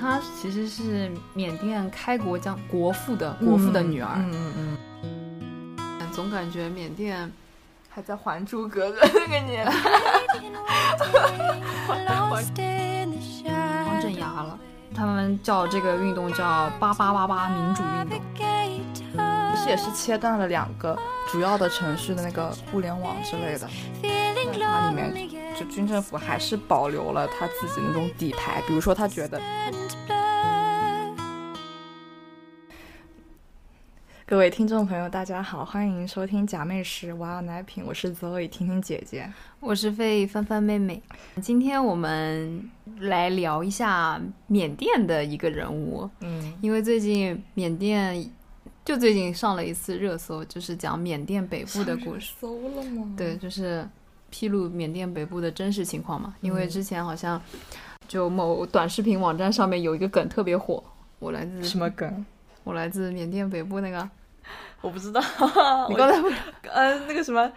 她其实是缅甸开国将国父的国父的女儿。嗯嗯嗯，总感觉缅甸还在《还珠格格》那个年代，方镇压了。他们叫这个运动叫“八八八八民主运动”，不是也是切断了两个主要的城市的那个互联网之类的。它里面就军政府还是保留了他自己那种底牌，比如说他觉得。各位听众朋友，大家好，欢迎收听假妹食娃娃奶品，我是 Zoe 听听姐姐，我是费帆帆妹妹。今天我们来聊一下缅甸的一个人物，嗯，因为最近缅甸就最近上了一次热搜，就是讲缅甸北部的故事。搜了吗？对，就是披露缅甸北部的真实情况嘛。因为之前好像就某短视频网站上面有一个梗特别火，我来自什么梗？我来自缅甸北部那个。我不知道，你刚才不呃那个什么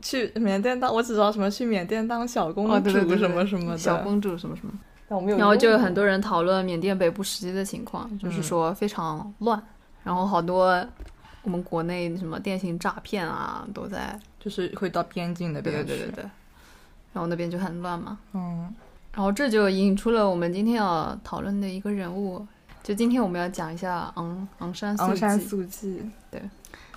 去缅甸当，我只知道什么去缅甸当小公主什么什么的，小公主什么什么。但我没有。然后就有很多人讨论缅甸北部实际的情况，就是说非常乱，然后好多我们国内什么电信诈骗啊都在，就是会到边境那边对对对对，然后那边就很乱嘛。嗯，然后这就引出了我们今天要讨论的一个人物。就今天我们要讲一下昂昂山昂山素季，对，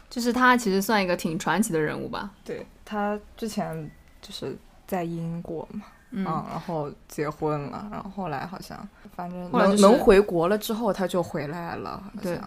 就是他其实算一个挺传奇的人物吧。对他之前就是在英国嘛，嗯，然后结婚了，然后后来好像反正能能回国了之后他就回来了，对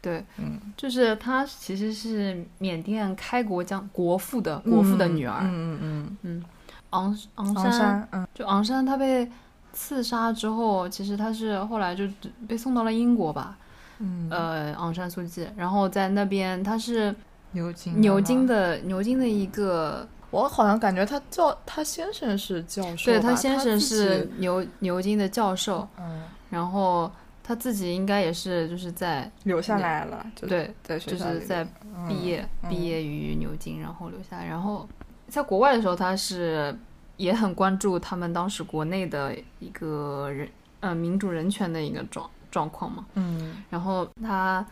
对，嗯，就是他其实是缅甸开国将国父的国父的女儿，嗯嗯嗯嗯，昂昂山，嗯，就昂山他被。刺杀之后，其实他是后来就被送到了英国吧，嗯，呃，昂山素季，然后在那边他是牛津牛津的牛津的一个，我好像感觉他教他先生是教授，对他先生是牛牛津的教授，嗯，然后他自己应该也是就是在留下来了，对，在就是在毕业毕业于牛津，然后留下来，然后在国外的时候他是。也很关注他们当时国内的一个人，呃，民主人权的一个状状况嘛。嗯。然后他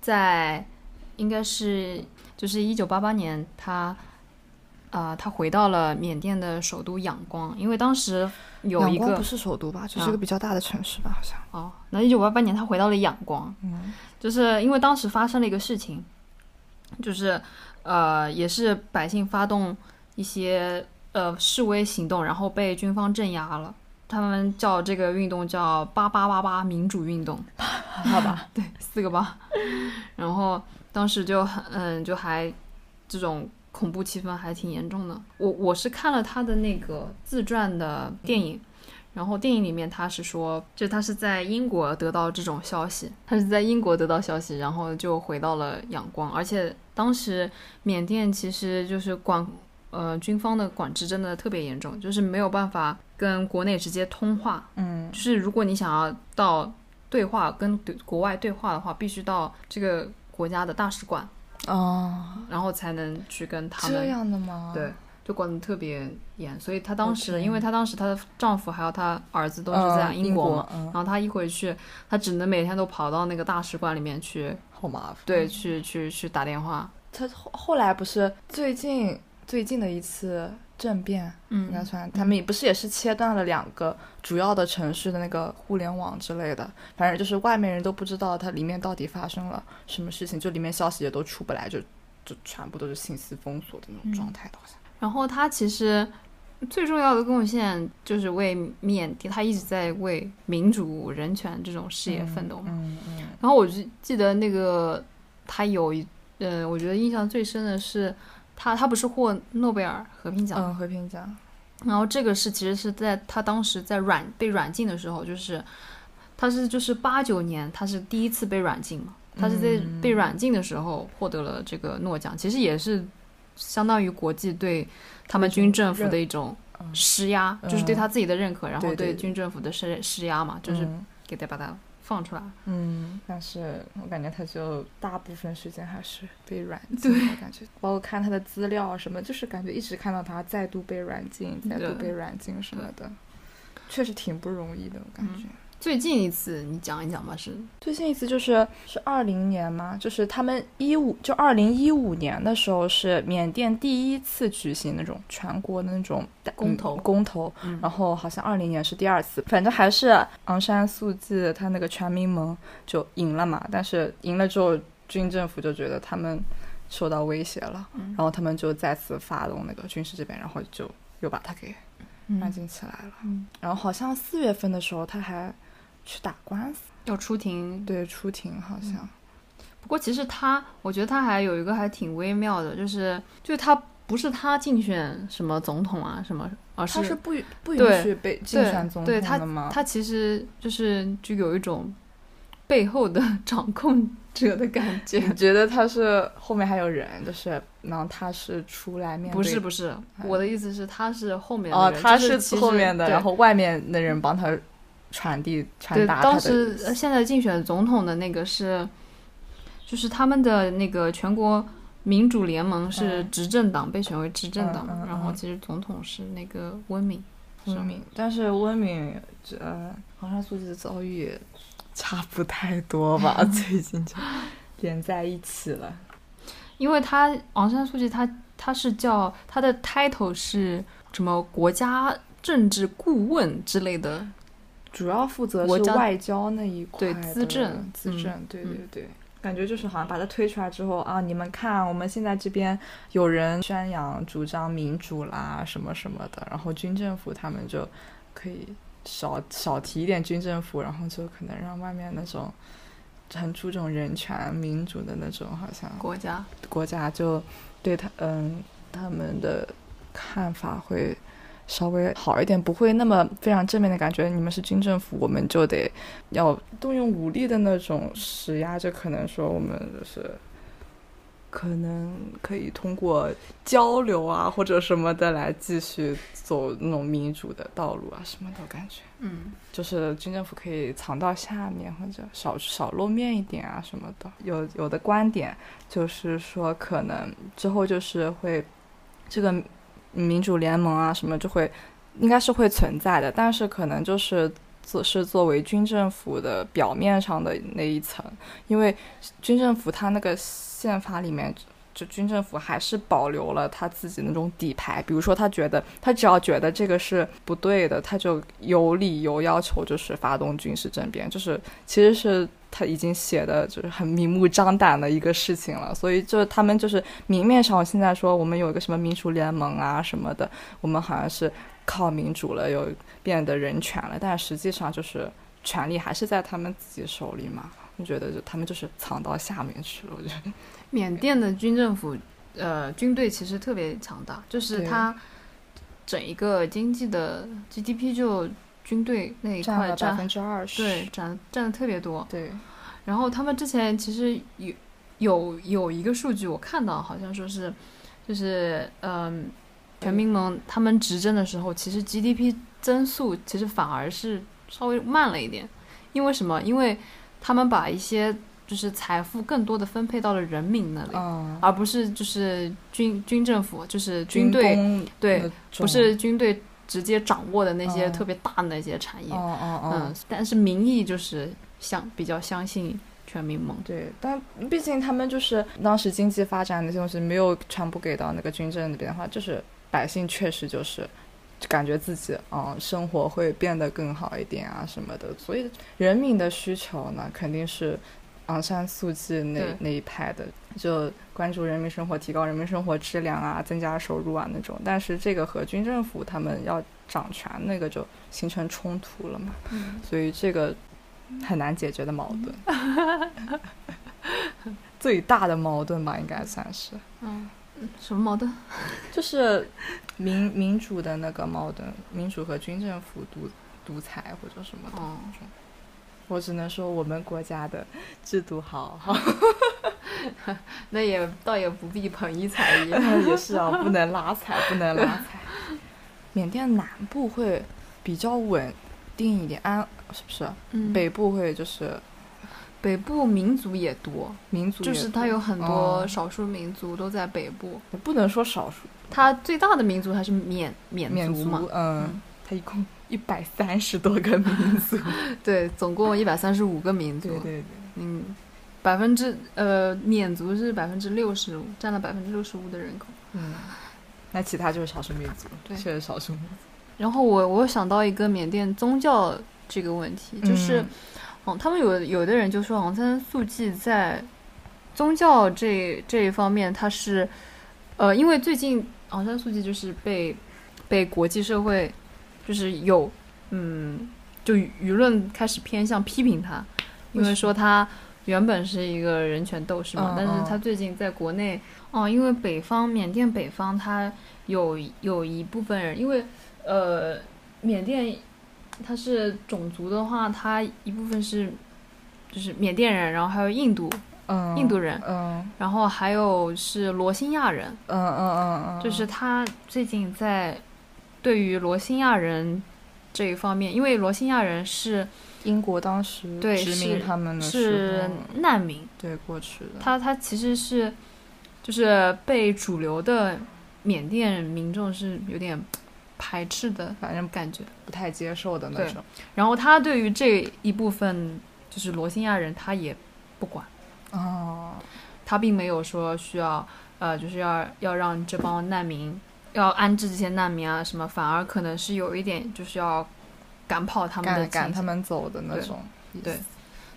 在应该是就是一九八八年，他啊，他回到了缅甸的首都仰光，因为当时有一个不是首都吧，就是一个比较大的城市吧，好像。哦，那一九八八年他回到了仰光，嗯，就是因为当时发生了一个事情，就是呃，也是百姓发动一些。呃，示威行动，然后被军方镇压了。他们叫这个运动叫“八八八八民主运动 ”，好吧？对，四个八。然后当时就很，嗯，就还这种恐怖气氛还挺严重的。我我是看了他的那个自传的电影，然后电影里面他是说，就他是在英国得到这种消息，他是在英国得到消息，然后就回到了仰光。而且当时缅甸其实就是管。呃，军方的管制真的特别严重，就是没有办法跟国内直接通话。嗯，就是如果你想要到对话跟国外对话的话，必须到这个国家的大使馆哦，然后才能去跟他们。这样的吗？对，就管得特别严。所以她当时，因为她当时她的丈夫还有她儿子都是在英国嘛，然后她一回去，她只能每天都跑到那个大使馆里面去，好麻烦。对，去去去打电话。她后后来不是最近。最近的一次政变，嗯，应该算他们也不是也是切断了两个主要的城市的那个互联网之类的，反正就是外面人都不知道它里面到底发生了什么事情，就里面消息也都出不来，就就全部都是信息封锁的那种状态，好像。然后他其实最重要的贡献就是为缅甸，他一直在为民主人权这种事业奋斗嘛。嗯嗯。然后我就记得那个他有一，嗯，我觉得印象最深的是。他他不是获诺贝尔和平奖，嗯，和平奖。然后这个是其实是在他当时在软被软禁的时候，就是他是就是八九年，他是第一次被软禁嘛，他是在被软禁的时候获得了这个诺奖，其实也是相当于国际对他们军政府的一种施压，就是对他自己的认可，然后对军政府的施施压嘛，就是给他把他。放出来，嗯，但是我感觉他就大部分时间还是被软禁，对，感觉包括看他的资料什么，就是感觉一直看到他再度被软禁，再度被软禁什么的，确实挺不容易的，我感觉。最近一次你讲一讲吧，是最近一次就是是二零年吗？就是他们一五就二零一五年的时候是缅甸第一次举行那种全国的那种公投嗯公投，嗯然后好像二零年是第二次，反正还是昂山素季他那个全民盟就赢了嘛，但是赢了之后，军政府就觉得他们受到威胁了，嗯然后他们就再次发动那个军事这边，然后就又把他给安静起来了。嗯然后好像四月份的时候他还去打官司，要出庭。对，出庭好像。不过其实他，我觉得他还有一个还挺微妙的，就是就是他不是他竞选什么总统啊什么，而是他是不允不允许被竞选总对他统的吗？他其实就是就有一种背后的掌控者的感觉。你觉得他是后面还有人，就是然后他是出来面对不是不是，我的意思是他是后面的哦，他是后面的，然后外面的人帮他传递传对，达当时呃现在竞选总统的那个是，就是他们的那个全国民主联盟是嗯。执政党，被选为执政党，嗯嗯然后嗯。其实总统是那个温敏，温敏，但是温敏呃昂山素季的遭遇差不太多吧，最近就连在一起了。因为他昂山素季他他是叫他的 title 是什么国家政治顾问之类的，主要负责是外交那一块对资政嗯资政，对对嗯对。感觉就是好像把他推出来之后啊，你们看，我们现在这边有人宣扬主张民主啦，什么什么的，然后军政府他们就可以少少提一点军政府，然后就可能让外面那种很注重人权、民主的那种，好像国家国家就对他嗯他们的看法会稍微好一点，不会那么非常正面的感觉。你们是军政府，我们就得要动用武力的那种施压，就可能说我们就是可能可以通过交流啊或者什么的来继续走那种民主的道路啊什么的，感觉。嗯就是军政府可以藏到下面，或者少少露面一点啊什么的。有有的观点就是说，可能之后就是会这个民主联盟啊什么就会应该是会存在的，但是可能就是做是作为军政府的表面上的那一层，因为军政府它那个宪法里面。就军政府还是保留了他自己那种底牌，比如说他觉得他只要觉得这个是不对的，他就有理由要求就是发动军事政变，就是其实是他已经写的就是很明目张胆的一个事情了，所以就是他们就是明面上现在说我们有一个什么民主联盟啊什么的，我们好像是靠民主了，有变得人权了，但实际上就是权力还是在他们自己手里嘛。我觉得就他们就是藏到下面去了，我觉得。缅甸的军政府，呃，军队其实特别强大，就是对它整一个经济的 GDP 就军队那一占了百块占分之二十。对占占的特别多。对，然后他们之前其实有有有一个数据我看到，好像说是就是嗯，全民盟他们执政的时候，其实 GDP 增速其实反而是稍微慢了一点，因为什么？因为他们把一些就是财富更多的分配到了人民那里。嗯，而不是就是军军政府，就是军队，工对不是军队直接掌握的那些嗯特别大的那些产业。嗯，但是民意就是相比较相信全民盟。对，但毕竟他们就是当时经济发展那些东西没有全部给到那个军政那边的话，就是百姓确实就是感觉自己嗯生活会变得更好一点啊什么的，所以人民的需求呢肯定是昂山素季那那一派的，就关注人民生活、提高人民生活质量啊、增加收入啊那种，但是这个和军政府他们要掌权那个就形成冲突了嘛，嗯所以这个很难解决的矛盾。最大的矛盾吧，应该算是，嗯，什么矛盾？就是民民主的那个矛盾，民主和军政府独独裁或者什么的。哦，我只能说我们国家的制度好，好 那也倒也不必捧一踩一。也是啊，不能拉踩，不能拉踩。缅甸南部会比较稳定一点，安是不是？嗯，北部会就是北部民族也多，民族，就是它有很多哦少数民族都在北部。也不能说少数它最大的民族还是缅缅缅族嘛，嗯，它一共一百三十多个民族。对，总共一百三十五个民族。对对对，嗯，百分之呃缅族是百分之六十五，占了百分之六十五的人口。嗯，那其他就是少数民族，对确实少数民族。然后我我想到一个缅甸宗教这个问题，就是，嗯嗯，他们有有的人就说昂山素季在宗教这这一方面，他是，呃，因为最近昂山素季就是被被国际社会就是有嗯，就舆论开始偏向批评他，因为说他原本是一个人权斗士嘛，嗯但是嗯。他最近在国内，哦，因为北方缅甸北方他有有一部分人，因为呃，缅甸他是种族的话，他一部分是就是缅甸人，然后还有印度，嗯，印度人嗯。然后还有是罗兴亚人，嗯嗯嗯嗯，就是他最近在对于罗兴亚人这一方面，因为罗兴亚人是英国当时对殖民是他们的时是，难民，对过去的，他他其实是就是被主流的缅甸民众是有点排斥的反正感觉。不太接受的那种。然后他对于这一部分就是罗兴亚人，他也不管，哦，他并没有说需要呃，就是要要让这帮难民要安置这些难民啊什么，反而可能是有一点就是要赶跑他们的赶赶。他们走的那种。对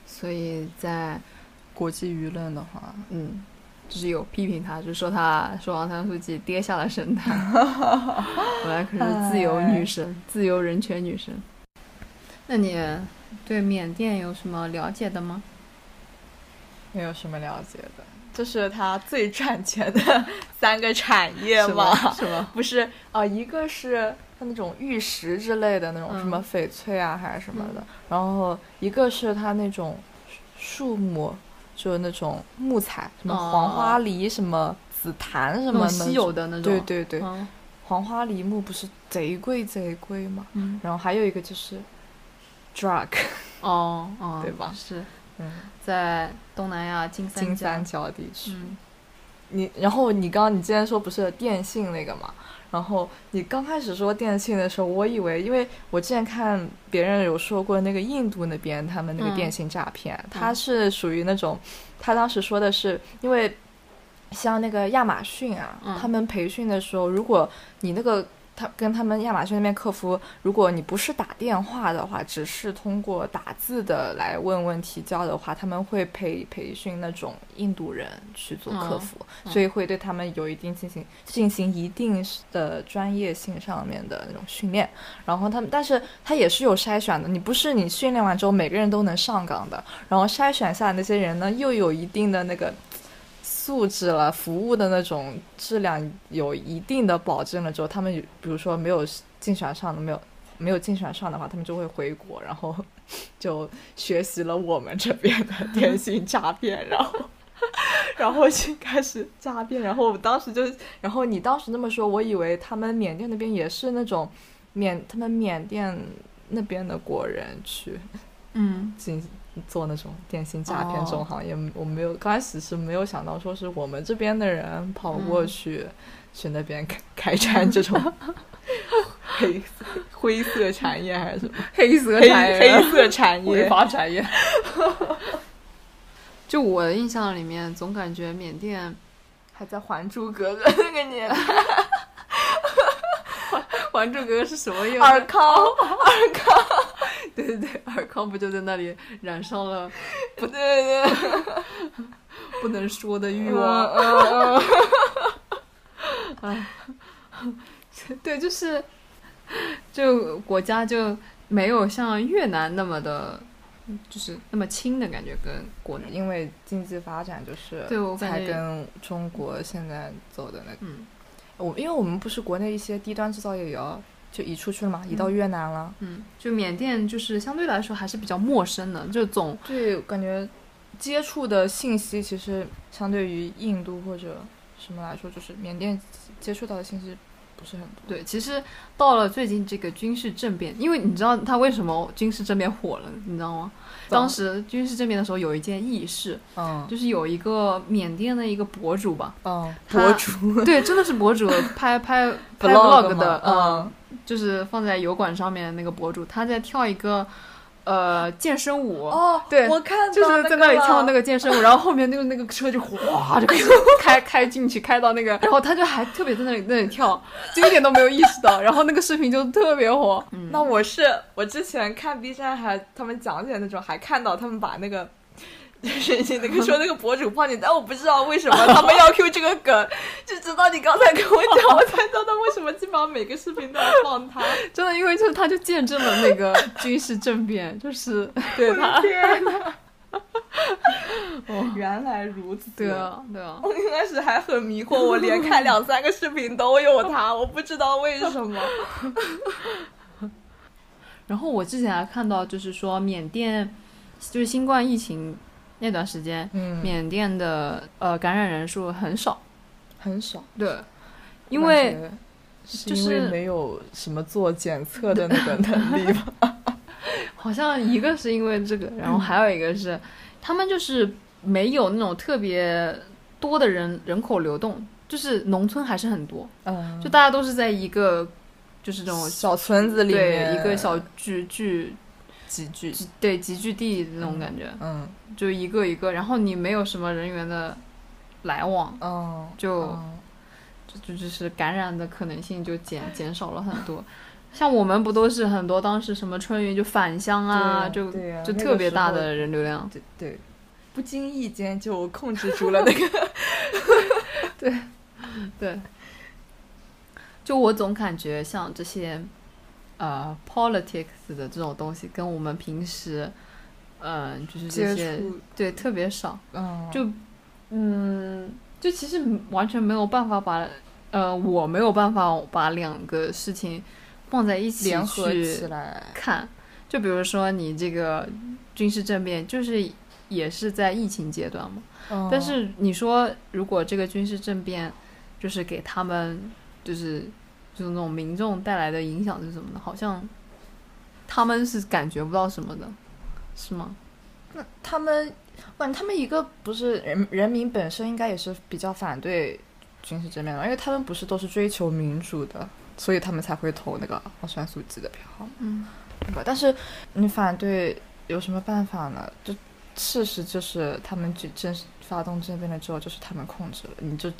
所以在国际舆论的话，嗯，就是有批评他，就说他说王三书记跌下了神坛，本来可是自由女神、自由人权女神。那你对缅甸有什么了解的吗？没有什么了解的。这是他最赚钱的三个产业是吗？吗？是吗？不是啊、一个是它那种玉石之类的那种，嗯什么翡翠啊还是什么的，然后一个是它那种树木，就是那种木材，什么哦黄花梨、什么紫檀什么稀有，的那种。对对对，嗯黄花梨木不是贼贵贼贵吗？嗯，然后还有一个就是 drug，哦哦，对吧是嗯，在东南亚金三角。金三角地区。嗯你然后你刚刚你之前说不是电信那个嘛？然后你刚开始说电信的时候，我以为，因为我之前看别人有说过那个印度那边他们那个嗯电信诈骗，他是属于那种，他当时说的是因为像那个亚马逊啊，嗯他们培训的时候，如果你那个他跟他们亚马逊那边客服，如果你不是打电话的话，只是通过打字的来问问题交的话，他们会培培训那种印度人去做客服，嗯所以会对他们有一定进行进行一定的专业性上面的那种训练。然后他们，但是他也是有筛选的，你不是你训练完之后每个人都能上岗的，然后筛选下来那些人呢，又有一定的那个。素质了，服务的那种质量有一定的保证了之后，他们比如说没有竞选上的，没有没有竞选上的话，他们就会回国，然后就学习了我们这边的电信诈骗，然后然后就开始诈骗，然后我当时就，然后你当时那么说，我以为他们缅甸那边也是那种缅他们缅甸那边的国人去嗯。进做那种电信诈骗这种哦。行业，我没有刚开始是没有想到说是我们这边的人跑过嗯去、去那边开开展这种 黑色灰色产业还是什么 黑色产业黑色产业违法产业。就我的印象里面，总感觉缅甸还在《还珠格格》那个年代，《还珠格格》是什么用尔康对对对，尔康不就在那里染上了 不对对对，不能说的欲嗯望？嗯嗯 对，就是就国家就没有像越南那么的，就是那么轻的感觉，跟国内。因为经济发展就是才跟中国现在走的那个，嗯我因为我们不是国内一些低端制造业也要就移出去了嘛，移到嗯越南了，嗯，就缅甸就是相对来说还是比较陌生的，就总对，感觉接触的信息其实相对于印度或者什么来说，就是缅甸接触到的信息不是很多。对，其实到了最近这个军事政变，因为你知道他为什么军事政变火了，你知道吗？当时军事政变的时候有一件轶事，嗯就是有一个缅甸的一个博主吧，嗯，博主对，真的是博主 拍拍拍 vlog vlog 的，嗯，就是放在油管上面那个博主，他在跳一个呃健身舞，哦，对我看到就是在那里跳那个个健身舞，然后后面那个那个车就哗就开开开进去，开到那个，然后他就还特别在那里那里跳，就一点都没有意识到，然后那个视频就特别火。嗯，那我是我之前看 B 站还他们讲解那种，还看到他们把那个。就是你那个说那个博主放进，但我不知道为什么 他们要 Q 这个梗，就直到你刚才跟我讲，我才知道他为什么基本上每个视频都要放他。真的，因为就是他就见证了那个 军事政变，就是对 他，天哪！原来如此。对啊，对啊，我一开始还很迷惑，我连看两三个视频都有他，我不知道为什么。然后我之前还看到，就是说缅甸就是新冠疫情那段时间，嗯。缅甸的呃感染人数很少，很少，对，因为就是因为没有什么做检测的那个能力吧。好像一个是因为这个，然后还有一个是他们就是没有那种特别多的人人口流动，就是农村还是很多，嗯。就大家都是在一个就是这种小村子里面。对一个小聚聚集聚，集对集聚地那种感觉，嗯就一个一个，然后你没有什么人员的来往，嗯，就嗯就就就是感染的可能性就减减少了很多。像我们不都是很多当时什么春运就返乡啊，就就特别大的人流量。对对，不经意间就控制住了那个。对对，就我总感觉像这些呃 politics 的这种东西，跟我们平时嗯、呃就是这些对特别少。嗯，就嗯，就其实完全没有办法把呃，我没有办法把两个事情放在一起联合起来，看。就比如说你这个军事政变，就是也是在疫情阶段嘛。嗯但是你说，如果这个军事政变就是给他们就是就是那种民众带来的影响是什么呢？好像他们是感觉不到什么的，是吗？那他们，问他们一个不是人人民本身应该也是比较反对军事政变的，因为他们不是都是追求民主的，所以他们才会投那个奥酸素季的票，嗯，对吧？但是你反对有什么办法呢？就事实就是他们正正发动政变了之后，就是他们控制了，你就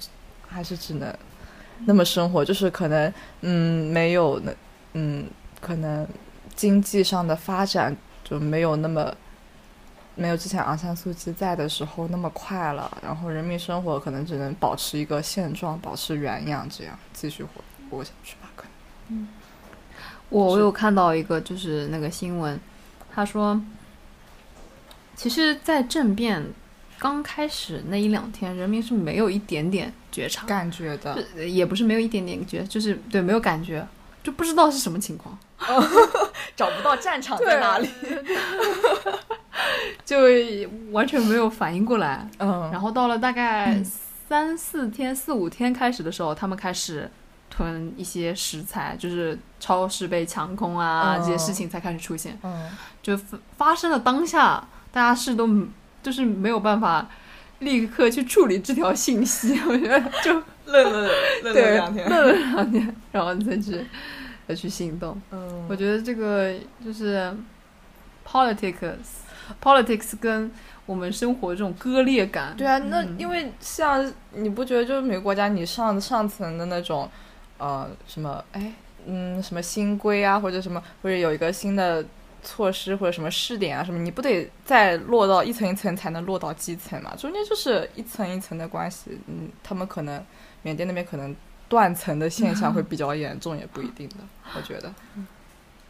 还是只能那么生活，就是可能嗯没有那嗯可能经济上的发展就没有那么。没有之前昂山素季在的时候那么快了，然后人民生活可能只能保持一个现状，保持原样，这样继续活活下去吧。可能嗯我我有看到一个就是那个新闻，他说，其实，在政变刚开始那一两天，人民是没有一点点觉察，感觉的，也不是没有一点点觉，就是对没有感觉，就不知道是什么情况，找不到战场在哪里。就完全没有反应过来。嗯，然后到了大概三四天、四五天开始的时候，他们开始囤一些食材，就是超市被抢空啊，嗯这些事情才开始出现。嗯，就发发生的当下，大家是都就是没有办法立刻去处理这条信息，我觉得就愣了愣了两天愣了两天，然后再去再去行动。嗯，我觉得这个就是 politics politics 跟我们生活这种割裂感，对啊，那嗯因为像你不觉得就是每个国家你上上层的那种，呃，什么哎，嗯，什么新规啊，或者什么，或者有一个新的措施或者什么试点啊什么，你不得再落到一层一层才能落到基层嘛？中间就是一层一层的关系，嗯，他们可能缅甸那边可能断层的现象 会比较严重，也不一定的，我觉得，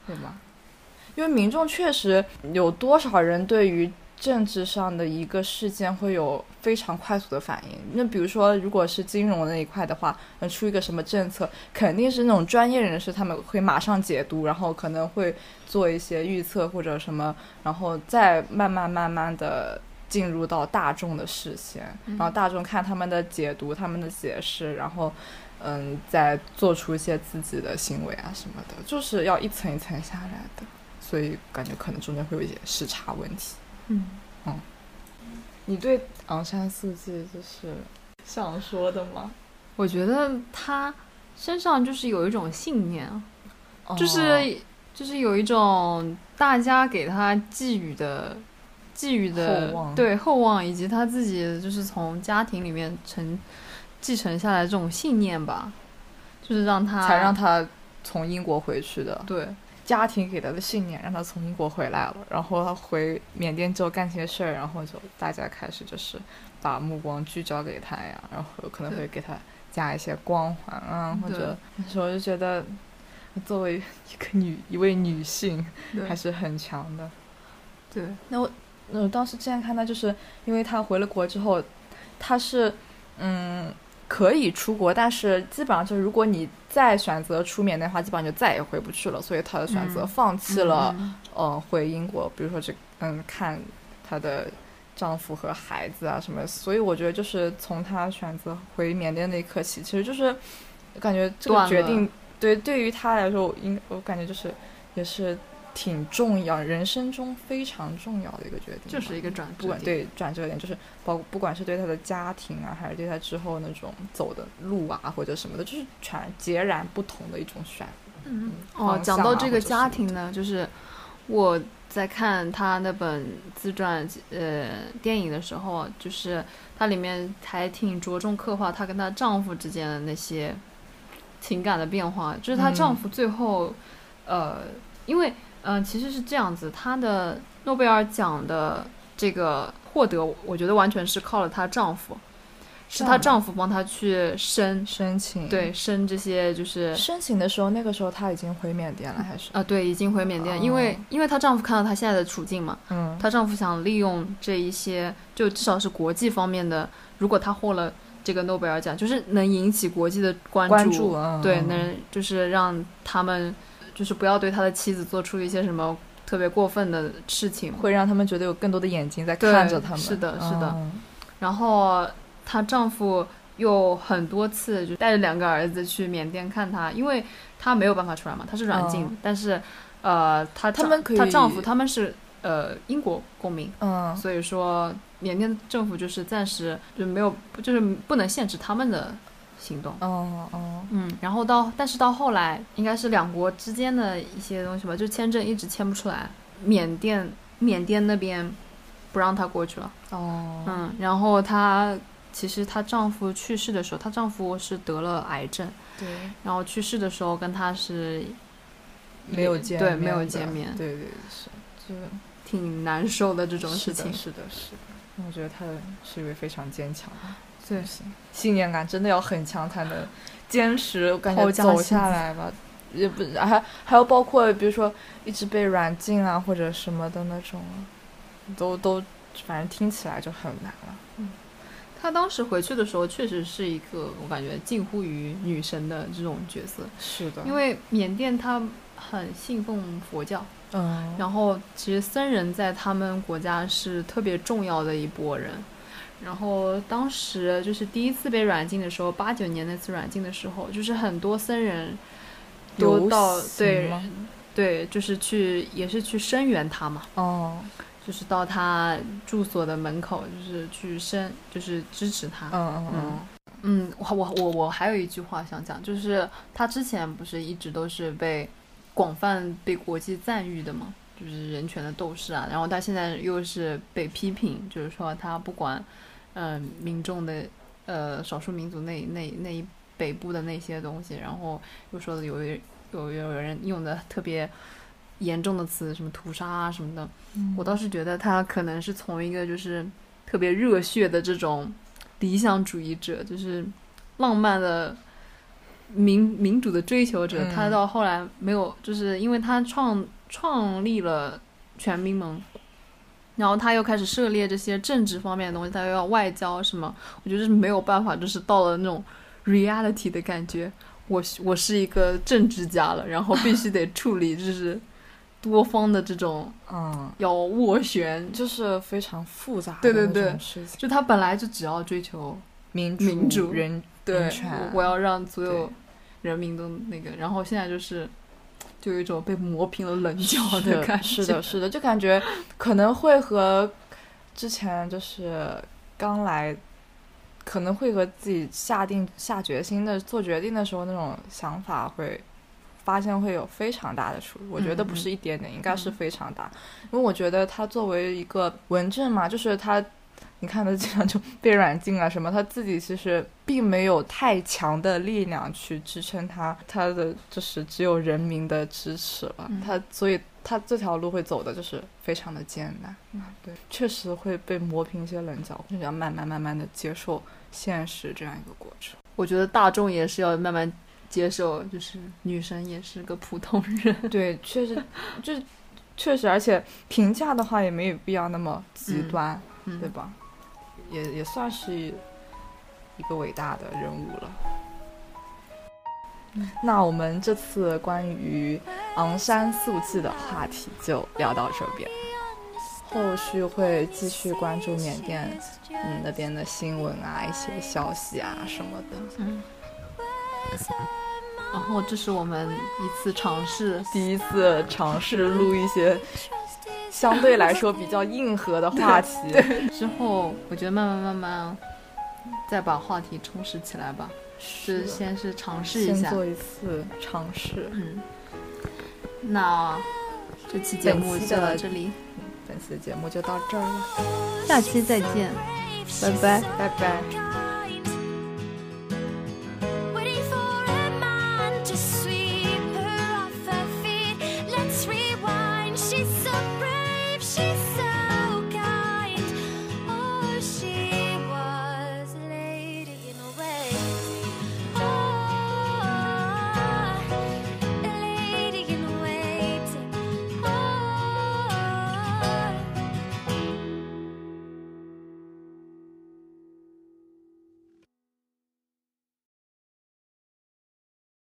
对吗？因为民众确实有多少人对于政治上的一个事件会有非常快速的反应。那比如说，如果是金融那一块的话，嗯出一个什么政策，肯定是那种专业人士他们会马上解读，然后可能会做一些预测或者什么，然后再慢慢慢慢的。进入到大众的视线，然后大众看他们的解读、他们的解释，然后嗯，再做出一些自己的行为啊什么的，就是要一层一层下来的，所以感觉可能中间会有一些时差问题。嗯。嗯，你对昂山素季就是想说的吗？我觉得他身上就是有一种信念就是就是有一种大家给他寄予的寄予的对厚望，以及他自己就是从家庭里面承继承下来这种信念吧，就是让他才让他从英国回去的。对家庭给他的信念让他从英国回来了，然后他回缅甸之后干些事儿，然后就大家开始就是把目光聚焦给他呀，然后可能会给他加一些光环啊，或者那时候就觉得作为一个女一位女性还是很强的。对。那我那我当时之前看他，就是因为他回了国之后，他是嗯可以出国，但是基本上就是如果你再选择出缅甸的话，基本上就再也回不去了，所以他的选择嗯放弃了。嗯呃，回英国，比如说这嗯，看她的丈夫和孩子啊什么，所以我觉得就是从她选择回缅甸那一刻起，其实就是感觉这个决定对对于她来说，我应我感觉就是也是挺重要，人生中非常重要的一个决定，就是一个转不管折点，对转折点，就是包不管是对他的家庭啊，还是对他之后那种走的路啊或者什么的，就是全截然不同的一种选嗯嗯哦，讲到这个家庭呢，就是我在看他那本自传呃电影的时候，就是它里面还挺着重刻画她跟她丈夫之间的那些情感的变化。就是她嗯丈夫最后，呃，因为嗯、呃其实是这样子，她的诺贝尔奖的这个获得，我觉得完全是靠了她丈夫，是她丈夫帮她去申，申请对申这些就是申请的时候，那个时候她已经回缅甸了，还是啊，对，已经回缅甸，因为哦因为她丈夫看到她现在的处境嘛，嗯她丈夫想利用这一些，就至少是国际方面的，如果她获了这个诺贝尔奖，就是能引起国际的关注，关注嗯对，嗯。能就是让他们就是不要对他的妻子做出一些什么特别过分的事情，会让他们觉得有更多的眼睛在看着他们。是的是的。嗯。然后她丈夫又很多次就带着两个儿子去缅甸看她，因为她没有办法出来嘛，她是软禁，嗯。但是呃，她丈他们她丈夫他们是呃英国公民，嗯。所以说缅甸政府就是暂时就没有，就是不能限制他们的行动。哦哦嗯，然后到但是到后来应该是两国之间的一些东西吧，就签证一直签不出来，缅甸缅甸那边不让她过去了。哦嗯，然后她其实她丈夫去世的时候，她丈夫是得了癌症，对，然后去世的时候跟她是没有见对没有见面，对对是就挺难受的这种事情。的是的是的。我觉得她是一位非常坚强的对。女性，信念感真的要很强才能坚持，我感觉走下来吧。也不还还有包括比如说一直被软禁啊或者什么的那种，都都反正听起来就很难了。嗯，他当时回去的时候，确实是一个我感觉近乎于女神的这种角色，是的。因为缅甸他很信奉佛教，嗯，然后其实僧人在他们国家是特别重要的一波人。然后当时就是第一次被软禁的时候，八九年那次软禁的时候，就是很多僧人都到对对，就是去也是去声援他嘛，哦，就是到他住所的门口，就是去声，就是支持他。嗯嗯嗯，嗯，我我我我还有一句话想讲，就是他之前不是一直都是被广泛被国际赞誉的嘛，就是人权的斗士啊，然后他现在又是被批评，就是说他不管嗯、呃民众的呃少数民族那那那一北部的那些东西，然后又说的有有有有人用的特别严重的词，什么屠杀啊什么的，我倒是觉得他可能是从一个就是特别热血的这种理想主义者，就是浪漫的民民主的追求者，嗯他到后来没有，就是因为他创创立了全民盟。然后他又开始涉猎这些政治方面的东西，他又要外交什么，我觉得是没有办法，就是到了那种 reality 的感觉。我是我是一个政治家了，然后必须得 处理就是多方的这种嗯，要斡旋，就是非常复杂的那对对对种事情，就他本来就只要追求民主民主人对我权我要让所有人民都那个，然后现在就是就有一种被磨平了棱角的感觉，是的，是的，就感觉可能会和之前就是刚来，可能会和自己下定下决心的做决定的时候那种想法会。发现会有非常大的出入，我觉得不是一点点，应该是非常大。因为我觉得他作为一个文正嘛，就是他，你看他经常就 被软禁啊什么，他自己其实并没有太强的力量去支撑他，他的就是只有人民的支持了，嗯他所以他这条路会走的就是非常的艰难，嗯对，确实会被磨平一些棱角，就是要慢慢慢慢的接受现实这样一个过程。我觉得大众也是要慢慢接受，就是女神也是个普通人。对，确实，就是确实，而且评价的话也没有必要那么极端，嗯对吧？也也算是一个伟大的人物了。那我们这次关于昂山素季的话题就聊到这边，后续会继续关注缅甸嗯那边的新闻啊、一些消息啊什么的。嗯。然后这是我们一次尝试，第一次尝试录一些相对来说比较硬核的话题。之后我觉得慢慢慢慢再把话题充实起来吧。是先是尝试一下，先做一次尝试。嗯，那这期节目就到这里，本期的节目就到这儿了，下期再见，拜拜，拜拜。